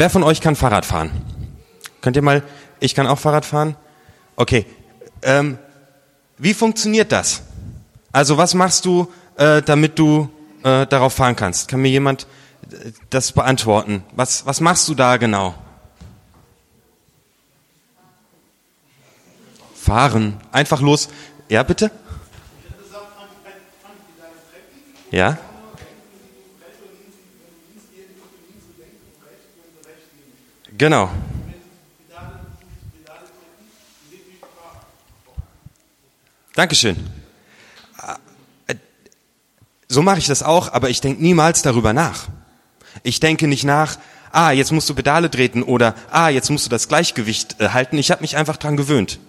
Wer von euch kann Fahrrad fahren? Könnt ihr mal, ich kann auch Fahrrad fahren? Okay. Ähm, wie funktioniert das? Also was machst du, äh, damit du äh, darauf fahren kannst? Kann mir jemand äh, das beantworten? Was, was machst du da genau? Fahren. Einfach los. Ja, bitte? Ja? Genau. Dankeschön. So mache ich das auch, aber ich denke niemals darüber nach. Ich denke nicht nach, ah, jetzt musst du Pedale treten oder ah, jetzt musst du das Gleichgewicht äh, halten. Ich habe mich einfach dran gewöhnt.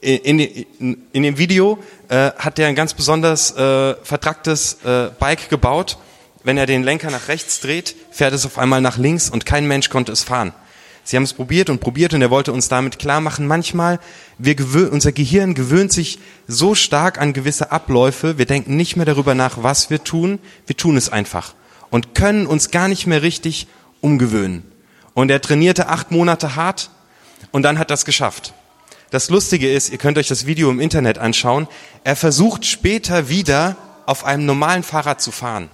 In, in, in dem Video äh, hat er ein ganz besonders äh, vertracktes äh, Bike gebaut. Wenn er den Lenker nach rechts dreht, fährt es auf einmal nach links und kein Mensch konnte es fahren. Sie haben es probiert und probiert und er wollte uns damit klar machen, manchmal, wir unser Gehirn gewöhnt sich so stark an gewisse Abläufe, wir denken nicht mehr darüber nach, was wir tun, wir tun es einfach und können uns gar nicht mehr richtig umgewöhnen. Und er trainierte acht Monate hart und dann hat das geschafft. Das Lustige ist, ihr könnt euch das Video im Internet anschauen, er versucht später wieder auf einem normalen Fahrrad zu fahren.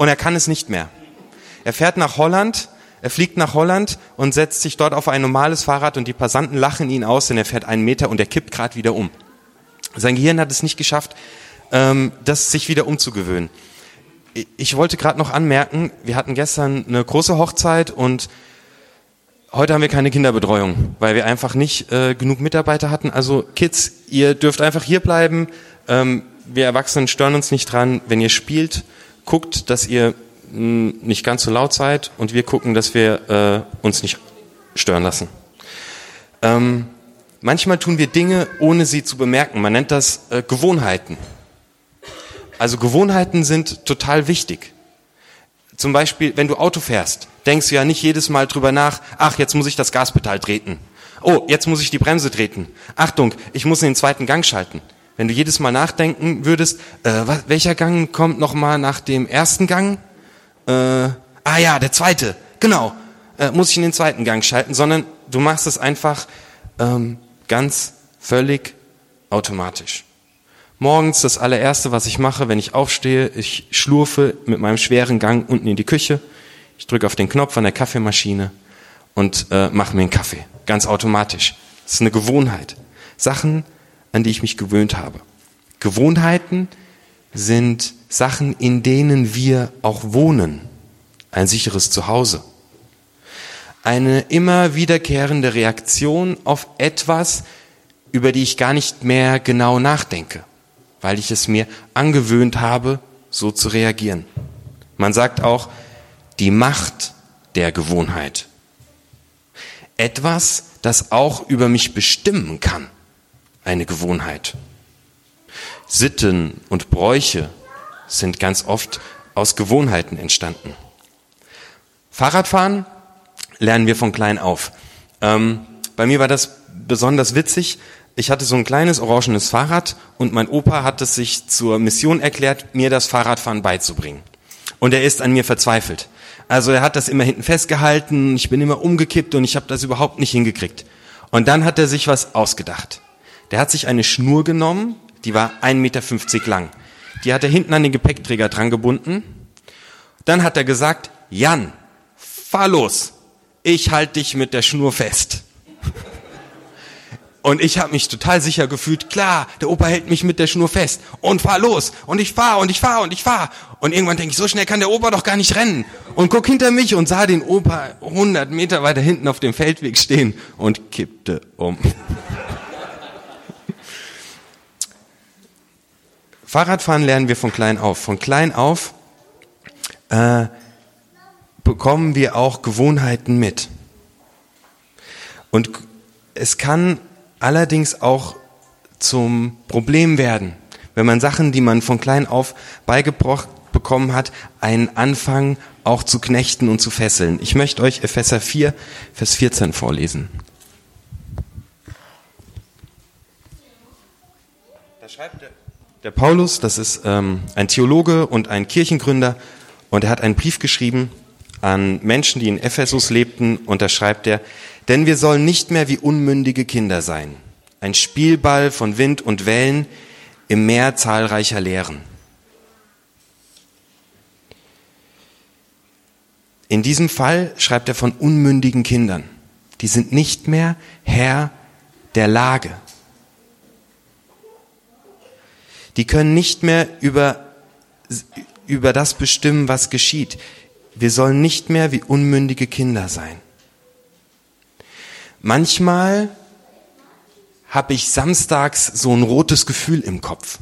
Und er kann es nicht mehr. Er fährt nach Holland, er fliegt nach Holland und setzt sich dort auf ein normales Fahrrad und die Passanten lachen ihn aus, denn er fährt einen Meter und er kippt gerade wieder um. Sein Gehirn hat es nicht geschafft, ähm, das sich wieder umzugewöhnen. Ich wollte gerade noch anmerken, wir hatten gestern eine große Hochzeit und heute haben wir keine Kinderbetreuung, weil wir einfach nicht äh, genug Mitarbeiter hatten. Also Kids, ihr dürft einfach hier bleiben. Ähm, wir Erwachsenen stören uns nicht dran. Wenn ihr spielt, guckt, dass ihr nicht ganz so laut seid und wir gucken, dass wir äh, uns nicht stören lassen. Ähm, manchmal tun wir Dinge, ohne sie zu bemerken. Man nennt das äh, Gewohnheiten. Also Gewohnheiten sind total wichtig. Zum Beispiel, wenn du Auto fährst, denkst du ja nicht jedes Mal drüber nach, ach, jetzt muss ich das Gaspedal treten. Oh, jetzt muss ich die Bremse treten. Achtung, ich muss in den zweiten Gang schalten. Wenn du jedes Mal nachdenken würdest, äh, welcher Gang kommt nochmal nach dem ersten Gang? äh, ah ja, der zweite, genau, äh, muss ich in den zweiten Gang schalten, sondern du machst es einfach ähm, ganz völlig automatisch. Morgens das allererste, was ich mache, wenn ich aufstehe, ich schlurfe mit meinem schweren Gang unten in die Küche, ich drücke auf den Knopf an der Kaffeemaschine und äh, mache mir einen Kaffee, ganz automatisch. Das ist eine Gewohnheit. Sachen, an die ich mich gewöhnt habe. Gewohnheiten sind Sachen, in denen wir auch wohnen. Ein sicheres Zuhause. Eine immer wiederkehrende Reaktion auf etwas, über die ich gar nicht mehr genau nachdenke, weil ich es mir angewöhnt habe, so zu reagieren. Man sagt auch die Macht der Gewohnheit. Etwas, das auch über mich bestimmen kann. Eine Gewohnheit. Sitten und Bräuche sind ganz oft aus Gewohnheiten entstanden. Fahrradfahren lernen wir von klein auf. Ähm, bei mir war das besonders witzig. Ich hatte so ein kleines orangenes Fahrrad und mein Opa hat es sich zur Mission erklärt, mir das Fahrradfahren beizubringen. Und er ist an mir verzweifelt. Also er hat das immer hinten festgehalten, ich bin immer umgekippt und ich habe das überhaupt nicht hingekriegt. Und dann hat er sich was ausgedacht. Der hat sich eine Schnur genommen, die war 1,50 Meter lang. Die hat er hinten an den Gepäckträger dran gebunden. Dann hat er gesagt, Jan, fahr los. Ich halte dich mit der Schnur fest. Und ich habe mich total sicher gefühlt, klar, der Opa hält mich mit der Schnur fest und fahr los und ich fahr und ich fahr und ich fahr. Und irgendwann denke ich, so schnell kann der Opa doch gar nicht rennen. Und guck hinter mich und sah den Opa 100 Meter weiter hinten auf dem Feldweg stehen und kippte um. Fahrradfahren lernen wir von klein auf. Von klein auf äh, bekommen wir auch Gewohnheiten mit. Und es kann allerdings auch zum Problem werden, wenn man Sachen, die man von klein auf beigebracht bekommen hat, einen Anfang auch zu knechten und zu fesseln. Ich möchte euch Epheser 4, Vers 14 vorlesen. Da schreibt der der Paulus, das ist ähm, ein Theologe und ein Kirchengründer, und er hat einen Brief geschrieben an Menschen, die in Ephesus lebten, und da schreibt er, denn wir sollen nicht mehr wie unmündige Kinder sein, ein Spielball von Wind und Wellen im Meer zahlreicher Lehren. In diesem Fall schreibt er von unmündigen Kindern. Die sind nicht mehr Herr der Lage. Die können nicht mehr über, über das bestimmen, was geschieht. Wir sollen nicht mehr wie unmündige Kinder sein. Manchmal habe ich samstags so ein rotes Gefühl im Kopf.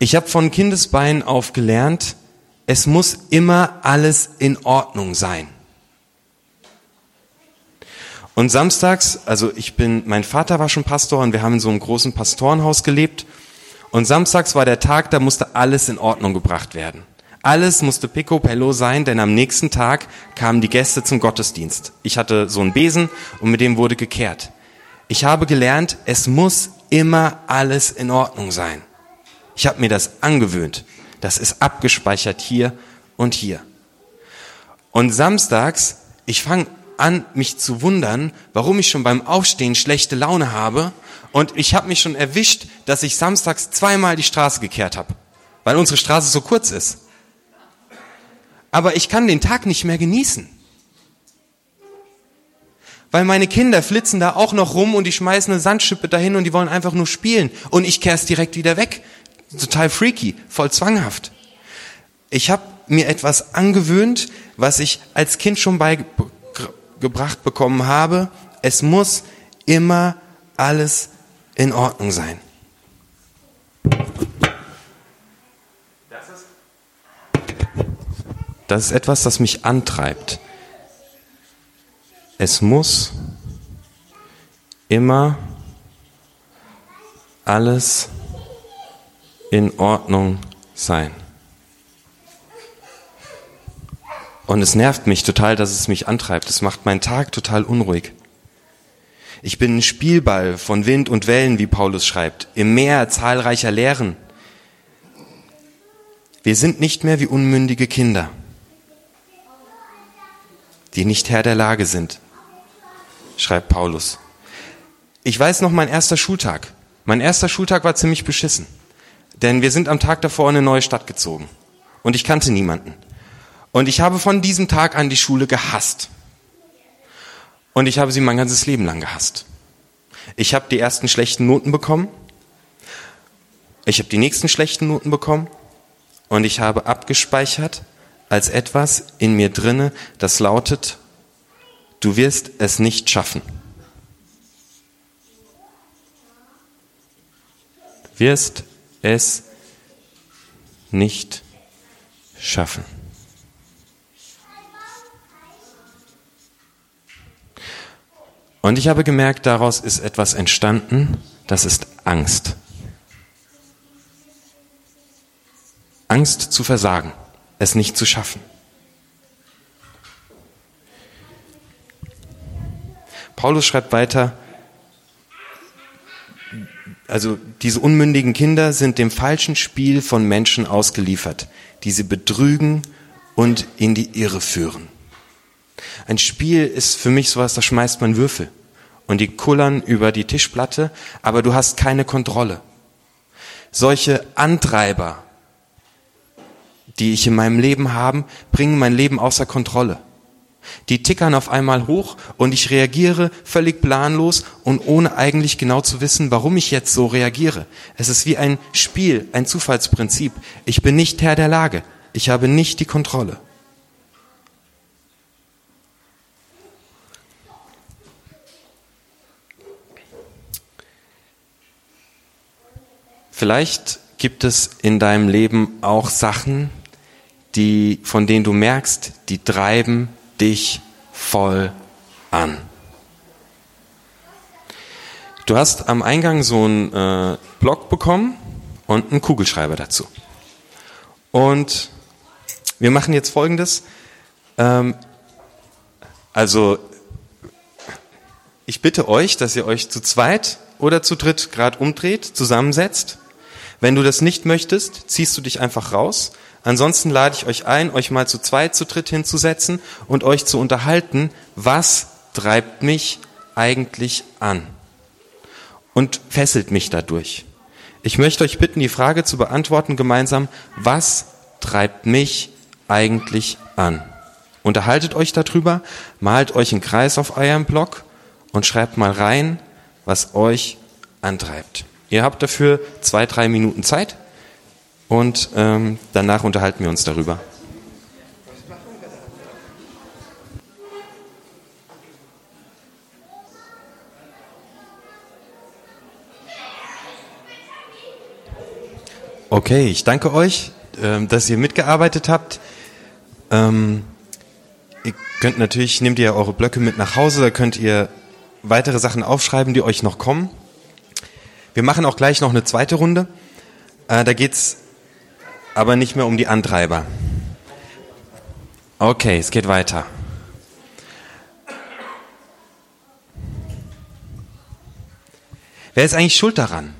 Ich habe von Kindesbeinen auf gelernt, es muss immer alles in Ordnung sein. Und samstags, also ich bin, mein Vater war schon Pastor und wir haben in so einem großen Pastorenhaus gelebt. Und samstags war der Tag, da musste alles in Ordnung gebracht werden. Alles musste picobello sein, denn am nächsten Tag kamen die Gäste zum Gottesdienst. Ich hatte so einen Besen und mit dem wurde gekehrt. Ich habe gelernt, es muss immer alles in Ordnung sein. Ich habe mir das angewöhnt. Das ist abgespeichert hier und hier. Und samstags, ich fange an, mich zu wundern, warum ich schon beim Aufstehen schlechte Laune habe. Und ich habe mich schon erwischt, dass ich samstags zweimal die Straße gekehrt habe, weil unsere Straße so kurz ist aber ich kann den Tag nicht mehr genießen. Weil meine Kinder flitzen da auch noch rum und die schmeißen eine Sandschippe dahin und die wollen einfach nur spielen. Und ich kehr's direkt wieder weg. Total freaky, voll zwanghaft. Ich habe mir etwas angewöhnt, was ich als Kind schon beigebracht bekommen habe. Es muss immer alles in Ordnung sein. Das ist etwas, das mich antreibt. Es muss immer alles in Ordnung sein. Und es nervt mich total, dass es mich antreibt. Es macht meinen Tag total unruhig. Ich bin ein Spielball von Wind und Wellen, wie Paulus schreibt, im Meer zahlreicher Lehren. Wir sind nicht mehr wie unmündige Kinder die nicht Herr der Lage sind, schreibt Paulus. Ich weiß noch mein erster Schultag. Mein erster Schultag war ziemlich beschissen. Denn wir sind am Tag davor in eine neue Stadt gezogen. Und ich kannte niemanden. Und ich habe von diesem Tag an die Schule gehasst. Und ich habe sie mein ganzes Leben lang gehasst. Ich habe die ersten schlechten Noten bekommen. Ich habe die nächsten schlechten Noten bekommen. Und ich habe abgespeichert, als etwas in mir drinne, das lautet, du wirst es nicht schaffen. Wirst es nicht schaffen. Und ich habe gemerkt, daraus ist etwas entstanden, das ist Angst. Angst zu versagen es nicht zu schaffen. Paulus schreibt weiter, also diese unmündigen Kinder sind dem falschen Spiel von Menschen ausgeliefert, die sie betrügen und in die Irre führen. Ein Spiel ist für mich sowas, da schmeißt man Würfel und die kullern über die Tischplatte, aber du hast keine Kontrolle. Solche Antreiber die ich in meinem Leben habe, bringen mein Leben außer Kontrolle. Die tickern auf einmal hoch und ich reagiere völlig planlos und ohne eigentlich genau zu wissen, warum ich jetzt so reagiere. Es ist wie ein Spiel, ein Zufallsprinzip. Ich bin nicht Herr der Lage. Ich habe nicht die Kontrolle. Vielleicht gibt es in deinem Leben auch Sachen, die, von denen du merkst, die treiben dich voll an. Du hast am Eingang so einen äh, Block bekommen und einen Kugelschreiber dazu. Und wir machen jetzt Folgendes. Ähm, also ich bitte euch, dass ihr euch zu zweit oder zu dritt gerade umdreht, zusammensetzt. Wenn du das nicht möchtest, ziehst du dich einfach raus. Ansonsten lade ich euch ein, euch mal zu zweit, zu dritt hinzusetzen und euch zu unterhalten, was treibt mich eigentlich an und fesselt mich dadurch. Ich möchte euch bitten, die Frage zu beantworten gemeinsam, was treibt mich eigentlich an? Unterhaltet euch darüber, malt euch einen Kreis auf eurem Blog und schreibt mal rein, was euch antreibt. Ihr habt dafür zwei, drei Minuten Zeit und ähm, danach unterhalten wir uns darüber. Okay, ich danke euch, ähm, dass ihr mitgearbeitet habt. Ähm, ihr könnt natürlich, nehmt ihr eure Blöcke mit nach Hause, da könnt ihr weitere Sachen aufschreiben, die euch noch kommen. Wir machen auch gleich noch eine zweite Runde. Äh, da geht's aber nicht mehr um die Antreiber. Okay, es geht weiter. Wer ist eigentlich schuld daran?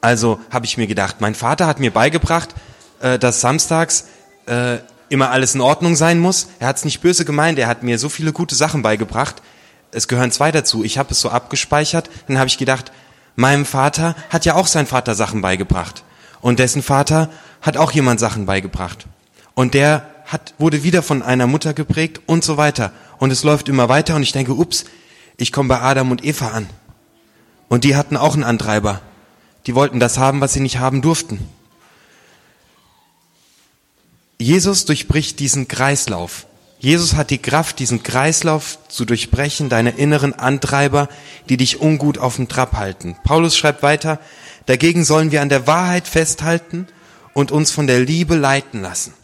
Also habe ich mir gedacht, mein Vater hat mir beigebracht, äh, dass samstags äh, immer alles in Ordnung sein muss. Er hat es nicht böse gemeint, er hat mir so viele gute Sachen beigebracht. Es gehören zwei dazu. Ich habe es so abgespeichert, dann habe ich gedacht, meinem Vater hat ja auch sein Vater Sachen beigebracht. Und dessen Vater hat auch jemand Sachen beigebracht. Und der hat, wurde wieder von einer Mutter geprägt und so weiter. Und es läuft immer weiter und ich denke, ups, ich komme bei Adam und Eva an. Und die hatten auch einen Antreiber. Die wollten das haben, was sie nicht haben durften. Jesus durchbricht diesen Kreislauf. Jesus hat die Kraft, diesen Kreislauf zu durchbrechen, deine inneren Antreiber, die dich ungut auf dem Trab halten. Paulus schreibt weiter, dagegen sollen wir an der Wahrheit festhalten und uns von der Liebe leiten lassen.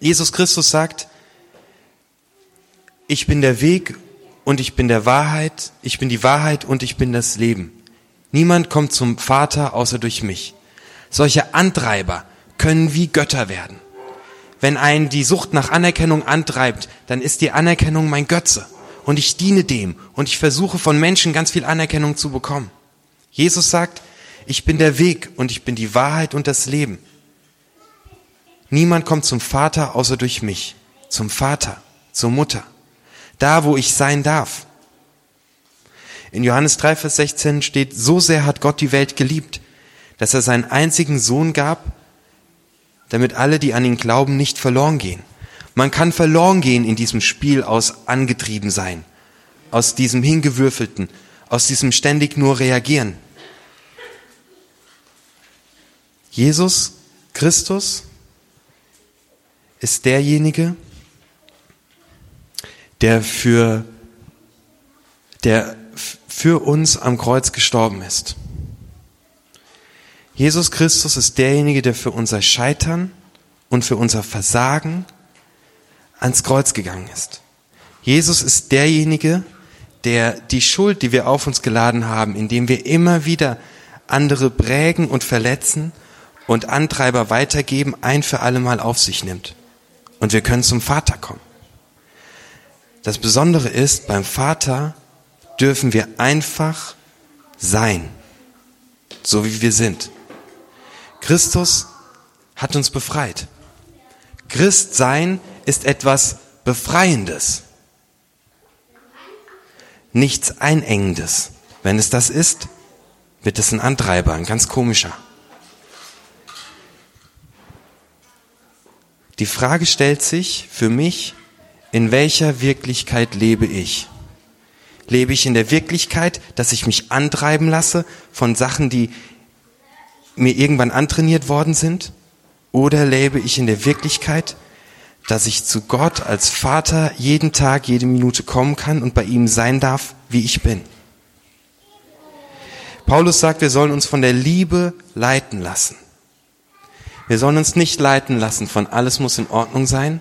Jesus Christus sagt, ich bin der Weg und ich bin der Wahrheit, ich bin die Wahrheit und ich bin das Leben. Niemand kommt zum Vater außer durch mich. Solche Antreiber können wie Götter werden. Wenn einen die Sucht nach Anerkennung antreibt, dann ist die Anerkennung mein Götze. Und ich diene dem und ich versuche von Menschen ganz viel Anerkennung zu bekommen. Jesus sagt, ich bin der Weg und ich bin die Wahrheit und das Leben. Niemand kommt zum Vater außer durch mich, zum Vater, zur Mutter, da wo ich sein darf. In Johannes 3, Vers 16 steht, so sehr hat Gott die Welt geliebt, dass er seinen einzigen Sohn gab, damit alle, die an ihn glauben, nicht verloren gehen. Man kann verloren gehen in diesem Spiel aus angetrieben sein, aus diesem hingewürfelten, aus diesem ständig nur reagieren. Jesus Christus ist derjenige, der für, der für uns am Kreuz gestorben ist. Jesus Christus ist derjenige, der für unser Scheitern und für unser Versagen ans Kreuz gegangen ist. Jesus ist derjenige, der die Schuld, die wir auf uns geladen haben, indem wir immer wieder andere prägen und verletzen und Antreiber weitergeben, ein für alle Mal auf sich nimmt. Und wir können zum Vater kommen. Das Besondere ist, beim Vater dürfen wir einfach sein, so wie wir sind. Christus hat uns befreit. Christ sein ist etwas Befreiendes, nichts Einengendes. Wenn es das ist, wird es ein Antreiber, ein ganz komischer. Die Frage stellt sich für mich, in welcher Wirklichkeit lebe ich? Lebe ich in der Wirklichkeit, dass ich mich antreiben lasse von Sachen, die mir irgendwann antrainiert worden sind? Oder lebe ich in der Wirklichkeit, dass ich zu Gott als Vater jeden Tag, jede Minute kommen kann und bei ihm sein darf, wie ich bin? Paulus sagt, wir sollen uns von der Liebe leiten lassen. Wir sollen uns nicht leiten lassen von alles muss in Ordnung sein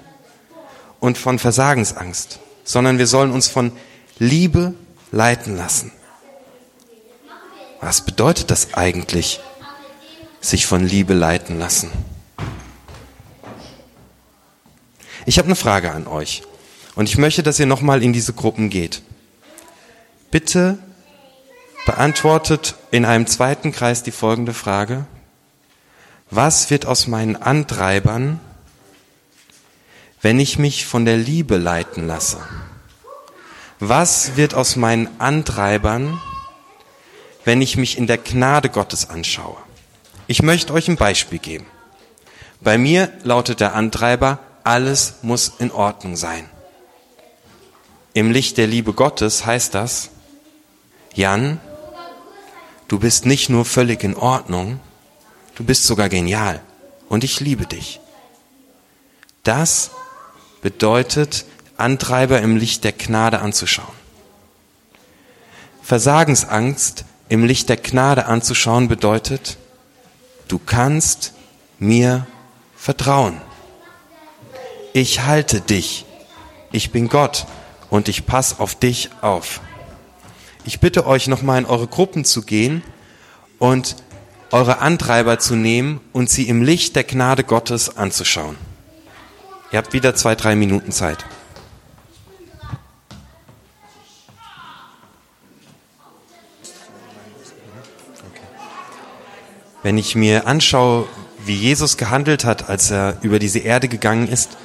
und von Versagensangst, sondern wir sollen uns von Liebe leiten lassen. Was bedeutet das eigentlich, sich von Liebe leiten lassen? Ich habe eine Frage an euch und ich möchte, dass ihr nochmal in diese Gruppen geht. Bitte beantwortet in einem zweiten Kreis die folgende Frage. Was wird aus meinen Antreibern, wenn ich mich von der Liebe leiten lasse? Was wird aus meinen Antreibern, wenn ich mich in der Gnade Gottes anschaue? Ich möchte euch ein Beispiel geben. Bei mir lautet der Antreiber, alles muss in Ordnung sein. Im Licht der Liebe Gottes heißt das, Jan, du bist nicht nur völlig in Ordnung, du bist sogar genial und ich liebe dich. Das bedeutet, Antreiber im Licht der Gnade anzuschauen. Versagensangst im Licht der Gnade anzuschauen bedeutet, du kannst mir vertrauen. Ich halte dich. Ich bin Gott und ich passe auf dich auf. Ich bitte euch nochmal in eure Gruppen zu gehen und eure Antreiber zu nehmen und sie im Licht der Gnade Gottes anzuschauen. Ihr habt wieder zwei, drei Minuten Zeit. Wenn ich mir anschaue, wie Jesus gehandelt hat, als er über diese Erde gegangen ist,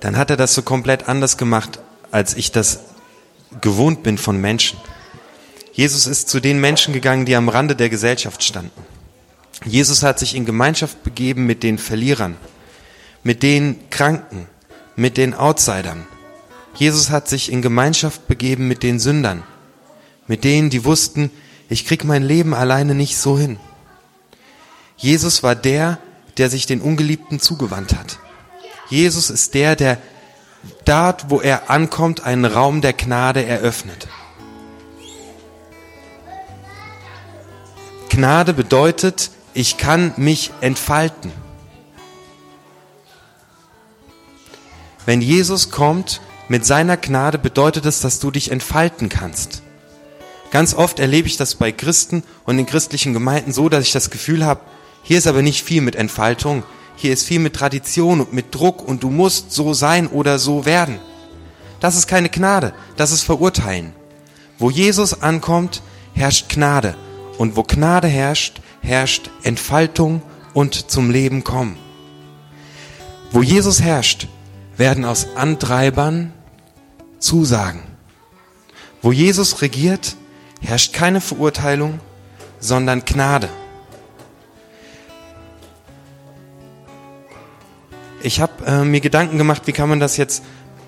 dann hat er das so komplett anders gemacht, als ich das gewohnt bin von Menschen. Jesus ist zu den Menschen gegangen, die am Rande der Gesellschaft standen. Jesus hat sich in Gemeinschaft begeben mit den Verlierern, mit den Kranken, mit den Outsidern. Jesus hat sich in Gemeinschaft begeben mit den Sündern, mit denen, die wussten, ich krieg mein Leben alleine nicht so hin. Jesus war der, der sich den Ungeliebten zugewandt hat. Jesus ist der, der dort, wo er ankommt, einen Raum der Gnade eröffnet. Gnade bedeutet, ich kann mich entfalten. Wenn Jesus kommt mit seiner Gnade, bedeutet es, dass du dich entfalten kannst. Ganz oft erlebe ich das bei Christen und in christlichen Gemeinden so, dass ich das Gefühl habe, hier ist aber nicht viel mit Entfaltung. Hier ist viel mit Tradition und mit Druck und du musst so sein oder so werden. Das ist keine Gnade, das ist Verurteilen. Wo Jesus ankommt, herrscht Gnade. Und wo Gnade herrscht, herrscht Entfaltung und zum Leben kommen. Wo Jesus herrscht, werden aus Antreibern Zusagen. Wo Jesus regiert, herrscht keine Verurteilung, sondern Gnade. Ich habe äh, mir Gedanken gemacht, wie kann man das jetzt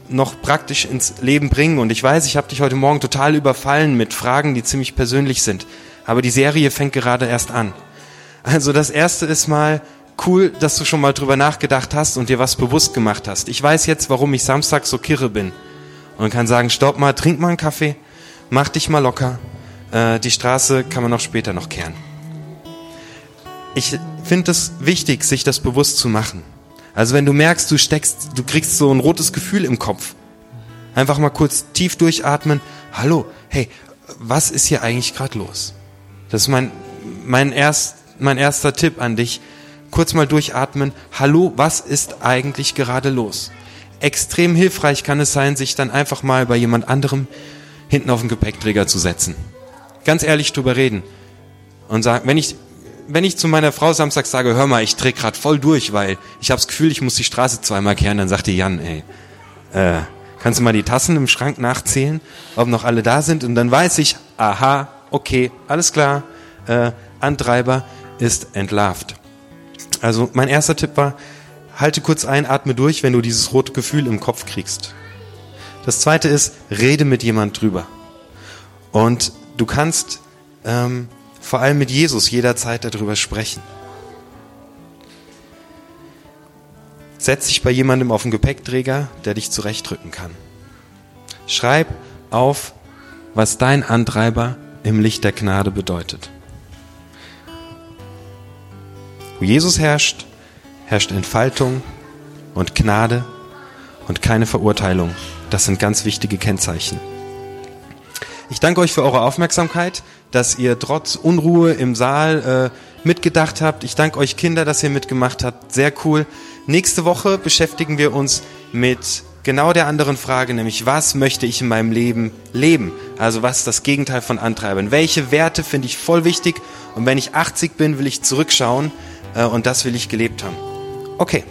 noch praktisch ins Leben bringen. Und ich weiß, ich habe dich heute Morgen total überfallen mit Fragen, die ziemlich persönlich sind. Aber die Serie fängt gerade erst an. Also das Erste ist mal cool, dass du schon mal drüber nachgedacht hast und dir was bewusst gemacht hast. Ich weiß jetzt, warum ich Samstag so kirre bin. Und kann sagen, stopp mal, trink mal einen Kaffee, mach dich mal locker. Äh, die Straße kann man auch später noch kehren. Ich finde es wichtig, sich das bewusst zu machen. Also wenn du merkst, du steckst, du kriegst so ein rotes Gefühl im Kopf, einfach mal kurz tief durchatmen. Hallo, hey, was ist hier eigentlich gerade los? Das ist mein mein erst mein erster Tipp an dich. Kurz mal durchatmen. Hallo, was ist eigentlich gerade los? Extrem hilfreich kann es sein, sich dann einfach mal bei jemand anderem hinten auf den Gepäckträger zu setzen. Ganz ehrlich drüber reden und sagen, wenn ich wenn ich zu meiner Frau Samstag sage, hör mal, ich dreh grad voll durch, weil ich habe das Gefühl, ich muss die Straße zweimal kehren, dann sagt die Jan, ey, äh, kannst du mal die Tassen im Schrank nachzählen, ob noch alle da sind? Und dann weiß ich, aha, okay, alles klar, äh, Antreiber ist entlarvt. Also mein erster Tipp war, halte kurz ein, atme durch, wenn du dieses rote Gefühl im Kopf kriegst. Das zweite ist, rede mit jemand drüber. Und du kannst ähm, vor allem mit Jesus jederzeit darüber sprechen. Setz dich bei jemandem auf den Gepäckträger, der dich zurechtrücken kann. Schreib auf, was dein Antreiber im Licht der Gnade bedeutet. Wo Jesus herrscht, herrscht Entfaltung und Gnade und keine Verurteilung. Das sind ganz wichtige Kennzeichen. Ich danke euch für eure Aufmerksamkeit dass ihr trotz Unruhe im Saal äh, mitgedacht habt. Ich danke euch Kinder, dass ihr mitgemacht habt. Sehr cool. Nächste Woche beschäftigen wir uns mit genau der anderen Frage, nämlich was möchte ich in meinem Leben leben? Also was ist das Gegenteil von Antreibern? Welche Werte finde ich voll wichtig? Und wenn ich 80 bin, will ich zurückschauen. Äh, und das will ich gelebt haben. Okay.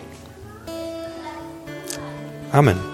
Amen.